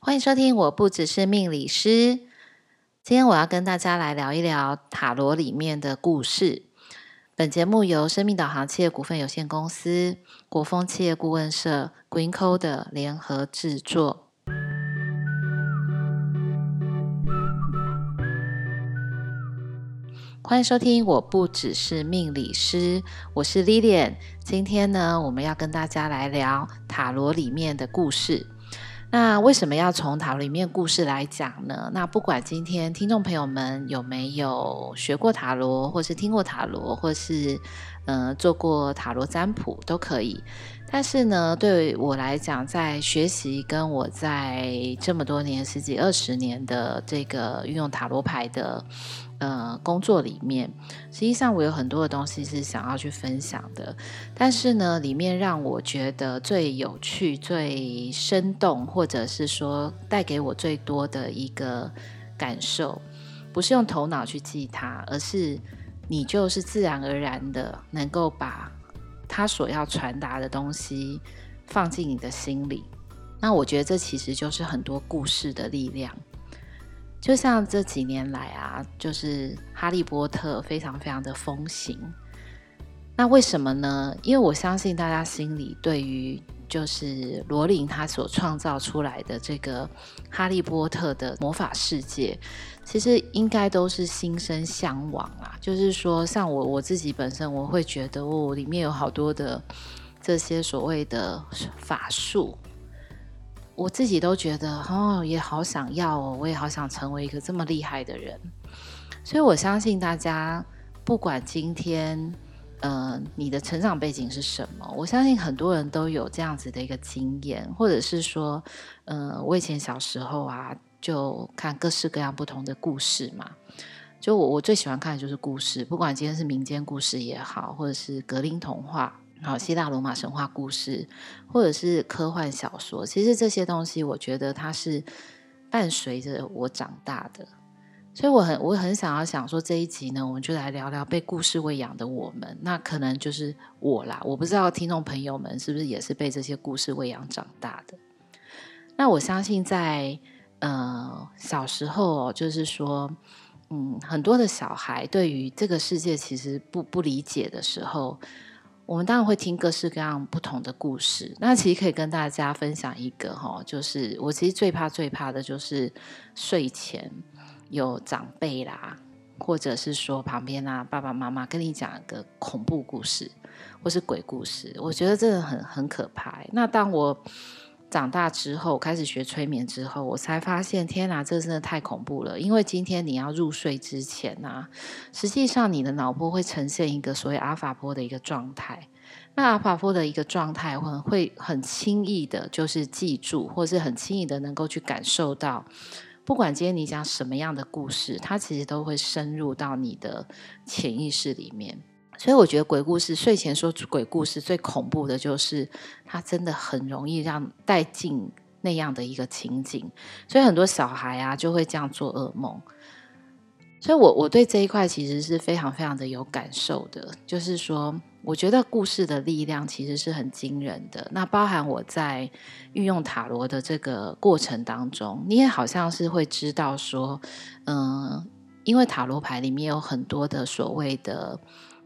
欢迎收听，我不只是命理师。今天我要跟大家来聊一聊塔罗里面的故事。本节目由生命导航企业股份有限公司、国风企业顾问社、Green Code 联合制作。欢迎收听，我不只是命理师，我是 Lilian。今天呢，我们要跟大家来聊塔罗里面的故事。那为什么要从塔罗里面故事来讲呢？那不管今天听众朋友们有没有学过塔罗，或是听过塔罗，或是呃做过塔罗占卜都可以。但是呢，对我来讲，在学习跟我在这么多年十几二十年的这个运用塔罗牌的。呃，工作里面，实际上我有很多的东西是想要去分享的，但是呢，里面让我觉得最有趣、最生动，或者是说带给我最多的一个感受，不是用头脑去记它，而是你就是自然而然的能够把他所要传达的东西放进你的心里。那我觉得这其实就是很多故事的力量。就像这几年来啊，就是《哈利波特》非常非常的风行。那为什么呢？因为我相信大家心里对于就是罗琳他所创造出来的这个《哈利波特》的魔法世界，其实应该都是心生向往啊。就是说，像我我自己本身，我会觉得哦，里面有好多的这些所谓的法术。我自己都觉得哦，也好想要哦，我也好想成为一个这么厉害的人。所以我相信大家，不管今天，呃，你的成长背景是什么，我相信很多人都有这样子的一个经验，或者是说，嗯、呃，我以前小时候啊，就看各式各样不同的故事嘛。就我我最喜欢看的就是故事，不管今天是民间故事也好，或者是格林童话。好，希腊罗马神话故事，或者是科幻小说，其实这些东西，我觉得它是伴随着我长大的，所以我很我很想要想说这一集呢，我们就来聊聊被故事喂养的我们，那可能就是我啦。我不知道听众朋友们是不是也是被这些故事喂养长大的。那我相信在呃小时候，就是说，嗯，很多的小孩对于这个世界其实不不理解的时候。我们当然会听各式各样不同的故事。那其实可以跟大家分享一个哈，就是我其实最怕最怕的就是睡前有长辈啦，或者是说旁边啊爸爸妈妈跟你讲一个恐怖故事或是鬼故事，我觉得真的很很可怕。那当我长大之后，开始学催眠之后，我才发现，天哪，这真的太恐怖了！因为今天你要入睡之前啊，实际上你的脑波会呈现一个所谓阿法波的一个状态。那阿法波的一个状态，会会很轻易的，就是记住，或是很轻易的能够去感受到，不管今天你讲什么样的故事，它其实都会深入到你的潜意识里面。所以我觉得鬼故事，睡前说鬼故事最恐怖的就是它真的很容易让带进那样的一个情景，所以很多小孩啊就会这样做噩梦。所以我我对这一块其实是非常非常的有感受的，就是说我觉得故事的力量其实是很惊人的。那包含我在运用塔罗的这个过程当中，你也好像是会知道说，嗯，因为塔罗牌里面有很多的所谓的。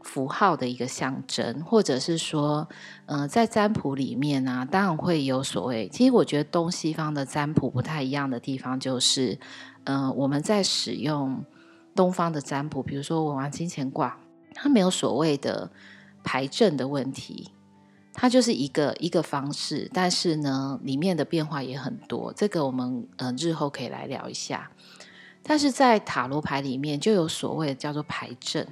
符号的一个象征，或者是说，嗯、在占卜里面呢、当然会有所谓。其实我觉得东西方的占卜不太一样的地方，就是，嗯、我们在使用东方的占卜，比如说文王金钱卦，它没有所谓的牌阵的问题，它就是一个一个方式，但是呢，里面的变化也很多。这个我们嗯、呃，日后可以来聊一下。但是在塔罗牌里面，就有所谓的叫做牌阵。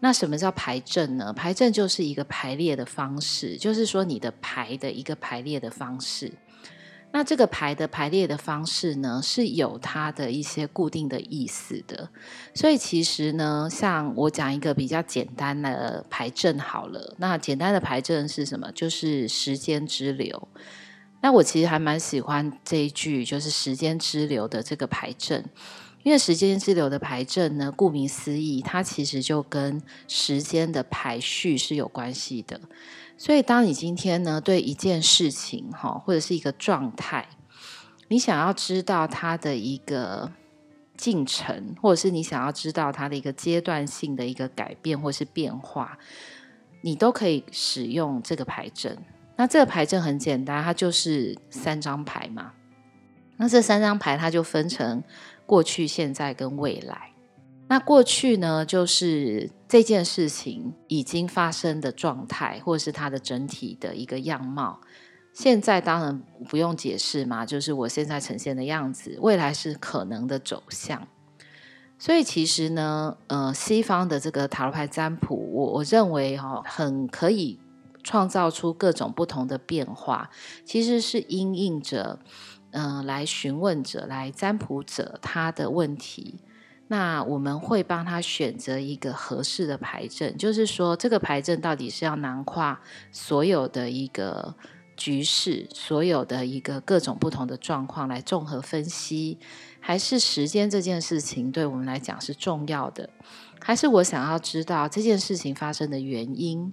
那什么叫牌阵呢？牌阵就是一个排列的方式，就是说你的牌的一个排列的方式。那这个牌的排列的方式呢，是有它的一些固定的意思的。所以其实呢，像我讲一个比较简单的牌阵好了。那简单的牌阵是什么？就是时间之流。那我其实还蛮喜欢这一句，就是时间之流的这个牌阵。因为时间之流的牌阵呢，顾名思义，它其实就跟时间的排序是有关系的。所以，当你今天呢对一件事情哈，或者是一个状态，你想要知道它的一个进程，或者是你想要知道它的一个阶段性的一个改变或是变化，你都可以使用这个牌阵。那这个牌阵很简单，它就是三张牌嘛。那这三张牌它就分成过去、现在跟未来。那过去呢，就是这件事情已经发生的状态，或者是它的整体的一个样貌。现在当然不用解释嘛，就是我现在呈现的样子。未来是可能的走向。所以其实呢，呃，西方的这个塔罗牌占卜，我我认为哈、哦，很可以创造出各种不同的变化。其实是因应着，嗯、来询问者、来占卜者他的问题。那我们会帮他选择一个合适的牌阵，就是说，这个牌阵到底是要囊括所有的一个局势，所有的一个各种不同的状况来综合分析，还是时间这件事情对我们来讲是重要的，还是我想要知道这件事情发生的原因，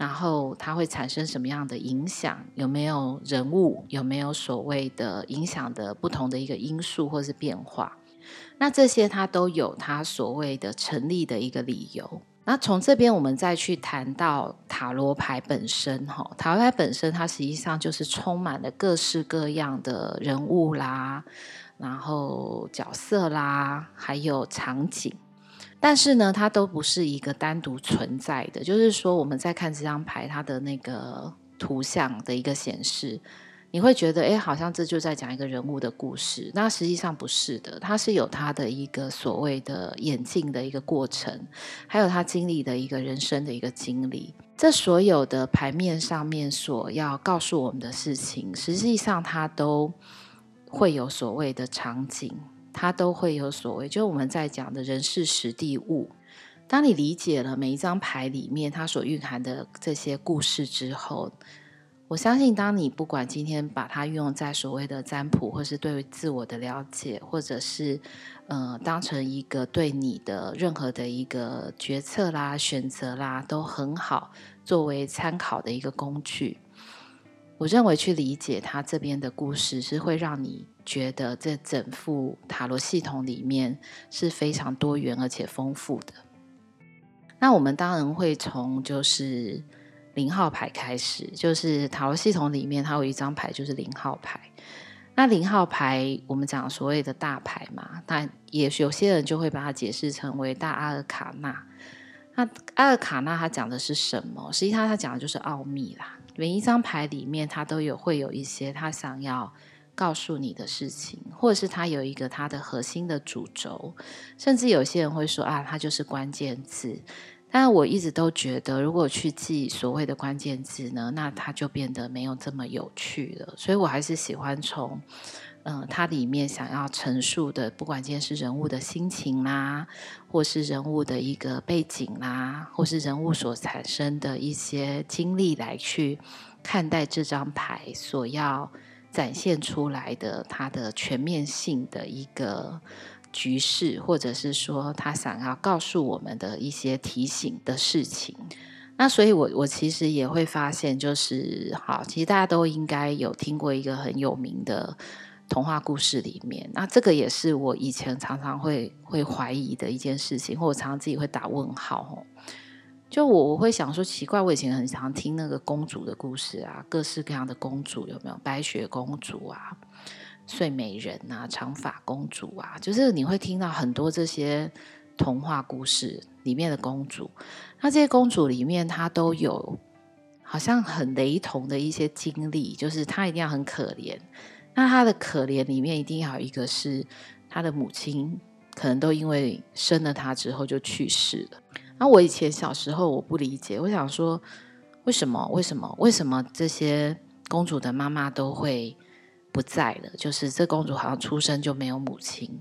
然后它会产生什么样的影响，有没有人物，有没有所谓的影响的不同的一个因素或是变化。那这些它都有它所谓的成立的一个理由。那从这边我们再去谈到塔罗牌本身，哈，塔罗牌本身它实际上就是充满了各式各样的人物啦，然后角色啦，还有场景。但是呢，它都不是一个单独存在的，就是说我们在看这张牌，它的那个图像的一个显示。你会觉得，哎，好像这就在讲一个人物的故事。那实际上不是的，它是有它的一个所谓的演进的一个过程，还有他经历的一个人生的一个经历。这所有的牌面上面所要告诉我们的事情，实际上它都会有所谓的场景，它都会有所谓，就我们在讲的人事时地物。当你理解了每一张牌里面它所蕴含的这些故事之后，我相信，当你不管今天把它运用在所谓的占卜，或是对于自我的了解，或者是呃当成一个对你的任何的一个决策啦、选择啦，都很好作为参考的一个工具。我认为去理解它这边的故事，是会让你觉得这整副塔罗系统里面是非常多元而且丰富的。那我们当然会从就是。零号牌开始，就是塔罗系统里面，它有一张牌就是零号牌。那零号牌，我们讲所谓的大牌嘛，那也有些人就会把它解释成为大阿尔卡纳。那阿尔卡纳它讲的是什么？实际上它讲的就是奥秘啦。每一张牌里面，它都有会有一些他想要告诉你的事情，或者是它有一个它的核心的主轴，甚至有些人会说啊，它就是关键字。但我一直都觉得，如果去记所谓的关键字呢，那它就变得没有这么有趣了。所以我还是喜欢从，嗯、它里面想要陈述的，不管今天是人物的心情啦，或是人物的一个背景啦，或是人物所产生的一些经历来去看待这张牌所要展现出来的它的全面性的一个。局势，或者是说他想要告诉我们的一些提醒的事情，那所以，我我其实也会发现，就是好，其实大家都应该有听过一个很有名的童话故事里面，那这个也是我以前常常会会怀疑的一件事情，或我常常自己会打问号。就我我会想说，奇怪，我以前很常听那个公主的故事啊，各式各样的公主有没有？白雪公主啊。睡美人啊，长发公主啊，就是你会听到很多这些童话故事里面的公主。那这些公主里面，她都有好像很雷同的一些经历，就是她一定要很可怜。那她的可怜里面，一定要有一个是她的母亲，可能都因为生了她之后就去世了。那我以前小时候我不理解，我想说，为什么？为什么？为什么这些公主的妈妈都会？不在了，就是这公主好像出生就没有母亲。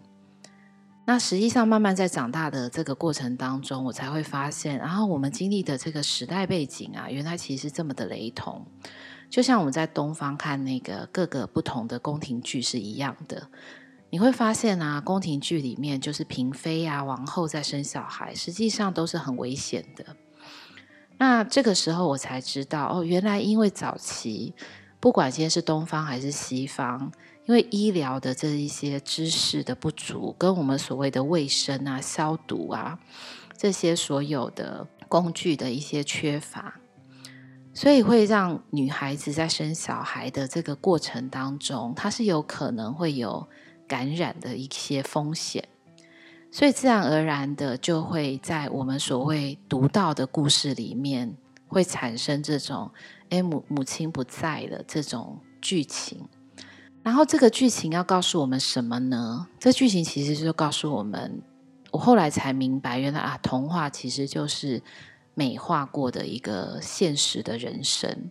那实际上慢慢在长大的这个过程当中，我才会发现，然后我们经历的这个时代背景啊，原来其实这么的雷同。就像我们在东方看那个各个不同的宫廷剧是一样的，你会发现啊，宫廷剧里面就是嫔妃啊、王后在生小孩，实际上都是很危险的。那这个时候我才知道，哦，原来因为早期。不管今天是东方还是西方，因为医疗的这一些知识的不足，跟我们所谓的卫生啊、消毒啊这些所有的工具的一些缺乏，所以会让女孩子在生小孩的这个过程当中，她是有可能会有感染的一些风险。所以自然而然的就会在我们所谓读到的故事里面，会产生这种诶母母亲不在的这种剧情。然后这个剧情要告诉我们什么呢？这剧情其实就告诉我们，我后来才明白，原来啊，童话其实就是美化过的一个现实的人生。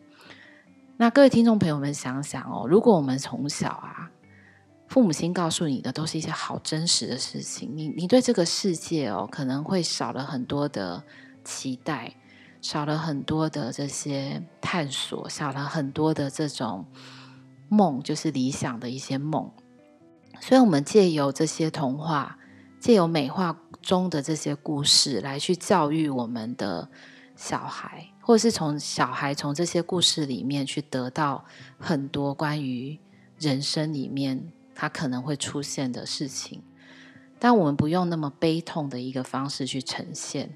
那各位听众朋友们想想哦，如果我们从小啊。父母亲告诉你的都是一些好真实的事情，你你对这个世界哦，可能会少了很多的期待，少了很多的这些探索，少了很多的这种梦，就是理想的一些梦。所以，我们借由这些童话，借由美化中的这些故事，来去教育我们的小孩，或是从小孩从这些故事里面去得到很多关于人生里面。它可能会出现的事情，但我们不用那么悲痛的一个方式去呈现，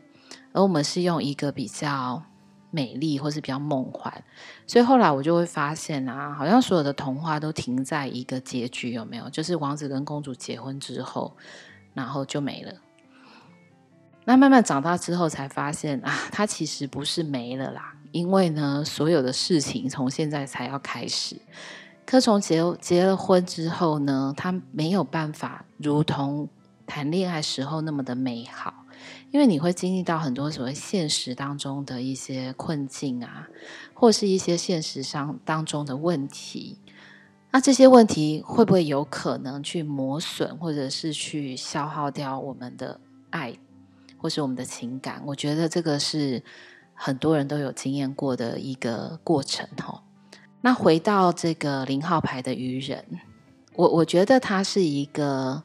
而我们是用一个比较美丽或是比较梦幻。所以后来我就会发现啊，好像所有的童话都停在一个结局，有没有？就是王子跟公主结婚之后，然后就没了。那慢慢长大之后才发现啊，它其实不是没了啦，因为呢，所有的事情从现在才要开始。可从结结了婚之后呢，他没有办法如同谈恋爱时候那么的美好，因为你会经历到很多所谓现实当中的一些困境啊，或是一些现实上当中的问题。那这些问题会不会有可能去磨损，或者是去消耗掉我们的爱，或是我们的情感？我觉得这个是很多人都有经验过的一个过程，吼。那回到这个零号牌的愚人，我我觉得他是一个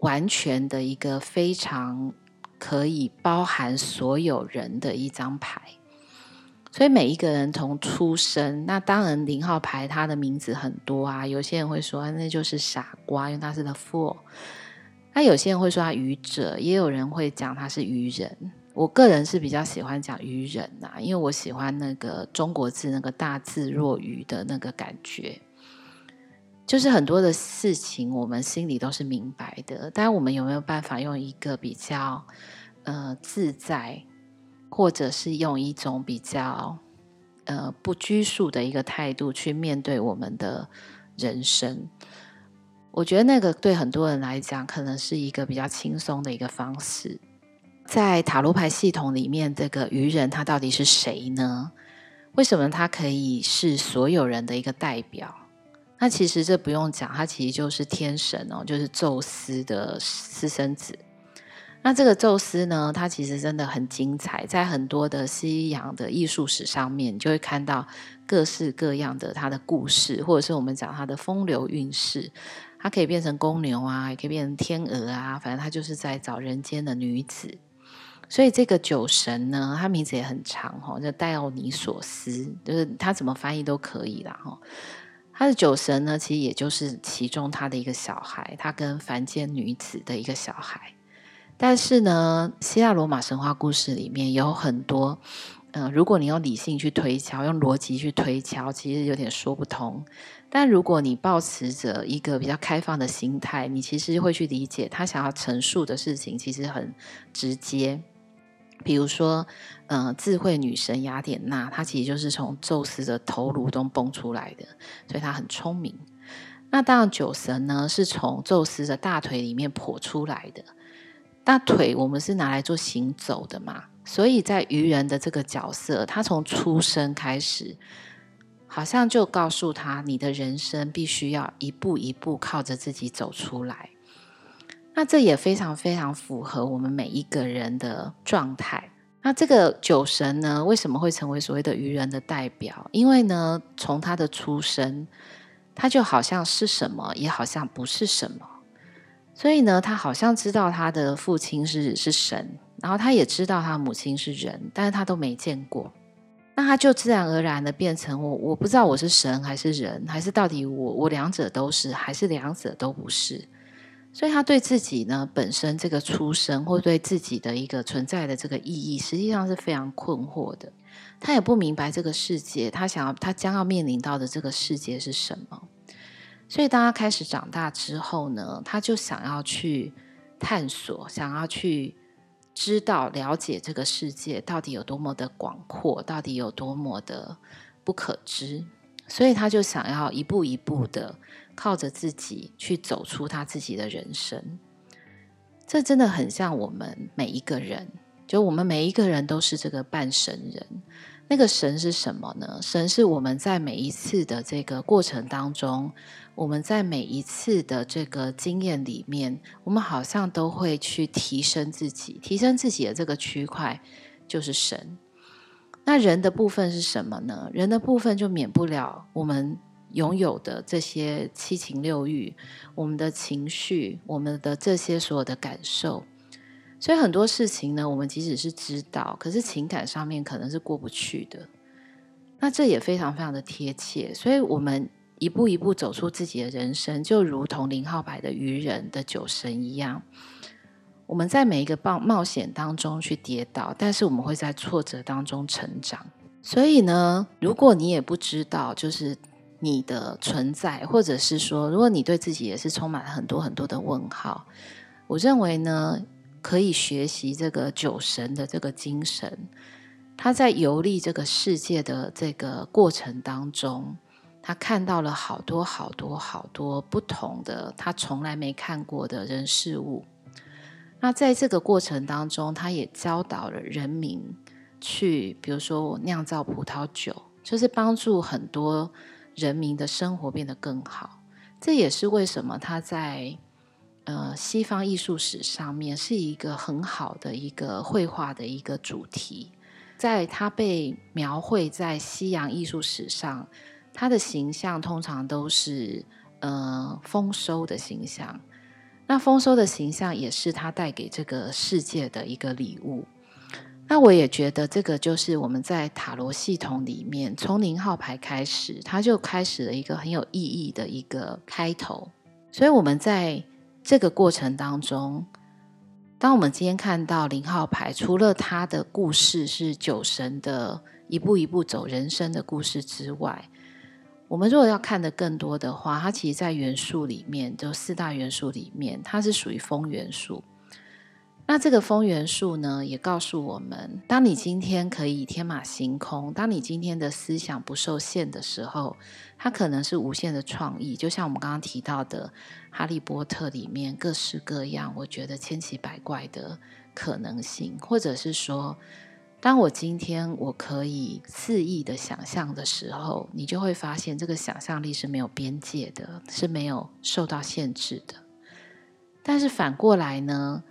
完全的一个非常可以包含所有人的一张牌，所以每一个人从出生，那当然零号牌他的名字很多啊，有些人会说那就是傻瓜，因为他是 The Fool，那有些人会说他愚者，也有人会讲他是愚人。我个人是比较喜欢讲愚人呐、因为我喜欢那个中国字那个大智若愚的那个感觉，就是很多的事情我们心里都是明白的，但我们有没有办法用一个比较呃自在，或者是用一种比较呃不拘束的一个态度去面对我们的人生？我觉得那个对很多人来讲，可能是一个比较轻松的一个方式。在塔罗牌系统里面，这个愚人他到底是谁呢？为什么他可以是所有人的一个代表？那其实这不用讲，他其实就是天神哦，就是宙斯的私生子。那这个宙斯呢，他其实真的很精彩，在很多的西洋的艺术史上面，你就会看到各式各样的他的故事，或者是我们讲他的风流韵事。他可以变成公牛啊，也可以变成天鹅啊，反正他就是在找人间的女子。所以这个酒神呢，他名字也很长哈，叫戴奥尼索斯，就是他怎么翻译都可以啦哈。他的酒神呢，其实也就是其中他的一个小孩，他跟凡间女子的一个小孩。但是呢，希腊罗马神话故事里面有很多，嗯、如果你用理性去推敲，用逻辑去推敲，其实有点说不通。但如果你抱持着一个比较开放的心态，你其实会去理解他想要陈述的事情，其实很直接。比如说，嗯、智慧女神雅典娜，她其实就是从宙斯的头颅中蹦出来的，所以她很聪明。那当然，酒神呢是从宙斯的大腿里面剖出来的。那腿我们是拿来做行走的嘛，所以在愚人的这个角色，他从出生开始，好像就告诉他，你的人生必须要一步一步靠着自己走出来。那这也非常非常符合我们每一个人的状态。那这个酒神呢，为什么会成为所谓的愚人的代表？因为呢，从他的出生，他就好像是什么，也好像不是什么。所以呢，他好像知道他的父亲是是神，然后他也知道他母亲是人，但是他都没见过。那他就自然而然的变成我，我不知道我是神还是人，还是到底我我两者都是，还是两者都不是。所以他对自己呢本身这个出生，或对自己的一个存在的这个意义，实际上是非常困惑的。他也不明白这个世界，他想要他将要面临到的这个世界是什么。所以当他开始长大之后呢，他就想要去探索，想要去知道、了解这个世界到底有多么的广阔，到底有多么的不可知。所以他就想要一步一步的。靠着自己去走出他自己的人生，这真的很像我们每一个人，就我们每一个人都是这个半神人。那个神是什么呢？神是我们在每一次的这个过程当中，我们在每一次的这个经验里面，我们好像都会去提升自己，提升自己的这个区块就是神。那人的部分是什么呢？人的部分就免不了我们。拥有的这些七情六欲，我们的情绪，我们的这些所有的感受，所以很多事情呢，我们即使是知道，可是情感上面可能是过不去的。那这也非常非常的贴切，所以我们一步一步走出自己的人生，就如同零号牌的愚人的酒神一样，我们在每一个冒冒险当中去跌倒，但是我们会在挫折当中成长。所以呢，如果你也不知道，就是。你的存在，或者是说，如果你对自己也是充满了很多很多的问号，我认为呢，可以学习这个酒神的这个精神。他在游历这个世界的这个过程当中，他看到了好多好多好多不同的他从来没看过的人事物。那在这个过程当中，他也教导了人民去，比如说酿造葡萄酒，就是帮助很多。人民的生活变得更好，这也是为什么他在呃西方艺术史上面是一个很好的一个绘画的一个主题。在它被描绘在西洋艺术史上，它的形象通常都是呃丰收的形象。那丰收的形象也是它带给这个世界的一个礼物。那我也觉得这个就是我们在塔罗系统里面，从零号牌开始，它就开始了一个很有意义的一个开头。所以，我们在这个过程当中，当我们今天看到零号牌，除了他的故事是酒神的一步一步走人生的故事之外，我们如果要看的更多的话，它其实，在元素里面，就四大元素里面，它是属于风元素。那这个风元素呢，也告诉我们：当你今天可以天马行空，当你今天的思想不受限的时候，它可能是无限的创意。就像我们刚刚提到的《哈利波特》里面各式各样，我觉得千奇百怪的可能性，或者是说，当我今天我可以肆意的想象的时候，你就会发现这个想象力是没有边界的，是没有受到限制的。但是反过来呢？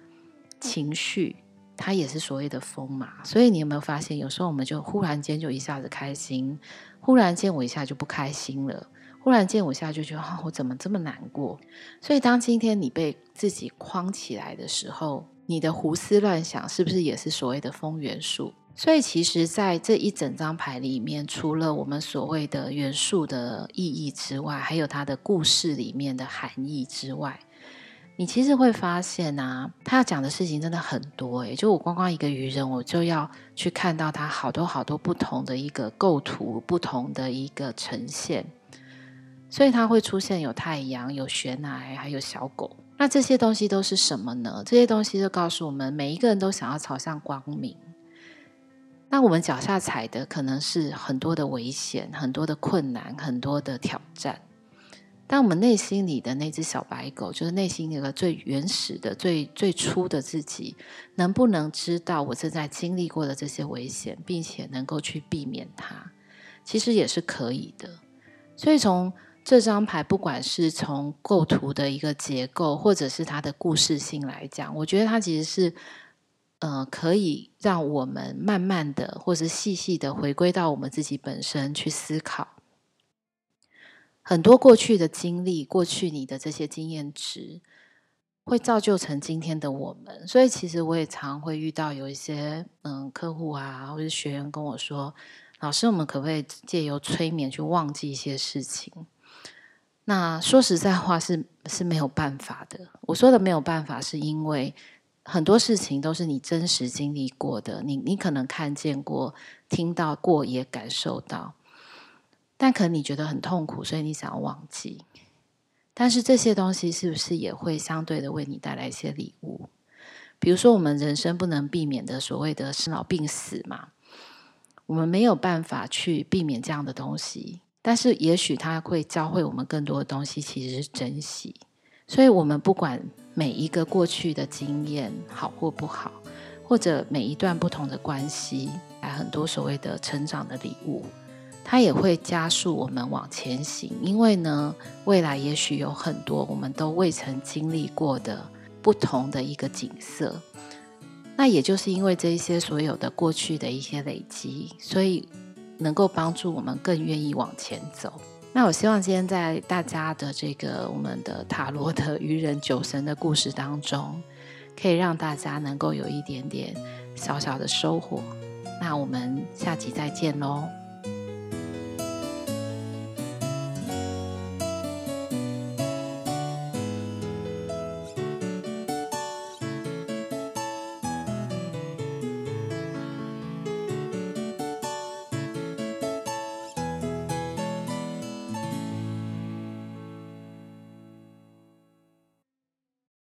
情绪，它也是所谓的风嘛，所以你有没有发现，有时候我们就忽然间就一下子开心，忽然间我一下就不开心了，忽然间我一下就觉得，哦，我怎么这么难过？所以当今天你被自己框起来的时候，你的胡思乱想是不是也是所谓的风元素？所以其实，在这一整张牌里面，除了我们所谓的元素的意义之外，还有它的故事里面的含义之外。你其实会发现啊，他要讲的事情真的很多诶，就我光光一个愚人，我就要去看到他好多好多不同的一个构图，不同的一个呈现。所以它会出现有太阳、有悬崖，还有小狗。那这些东西都是什么呢？这些东西就告诉我们，每一个人都想要朝向光明。那我们脚下踩的可能是很多的危险、很多的困难、很多的挑战。当我们内心里的那只小白狗，就是内心那个最原始的、最最初的自己，能不能知道我正在经历过的这些危险，并且能够去避免它，其实也是可以的。所以从这张牌，不管是从构图的一个结构，或者是它的故事性来讲，我觉得它其实是，呃，可以让我们慢慢的，或是细细的回归到我们自己本身去思考。很多过去的经历，过去你的这些经验值，会造就成今天的我们。所以，其实我也常会遇到有一些嗯客户啊，或者学员跟我说：“老师，我们可不可以借由催眠去忘记一些事情？那说实在话是是没有办法的。我说的没有办法，是因为很多事情都是你真实经历过的，你你可能看见过、听到过，也感受到，但可能你觉得很痛苦，所以你想要忘记。但是这些东西是不是也会相对的为你带来一些礼物？比如说，我们人生不能避免的所谓的生老病死嘛。我们没有办法去避免这样的东西，但是也许它会教会我们更多的东西，其实是珍惜。所以，我们不管每一个过去的经验好或不好，或者每一段不同的关系，来很多所谓的成长的礼物，它也会加速我们往前行。因为呢，未来也许有很多我们都未曾经历过的不同的一个景色。那也就是因为这一些所有的过去的一些累积，所以能够帮助我们更愿意往前走。那我希望今天在大家的这个我们的塔罗的愚人酒神的故事当中，可以让大家能够有一点点小小的收获。那我们下集再见喽。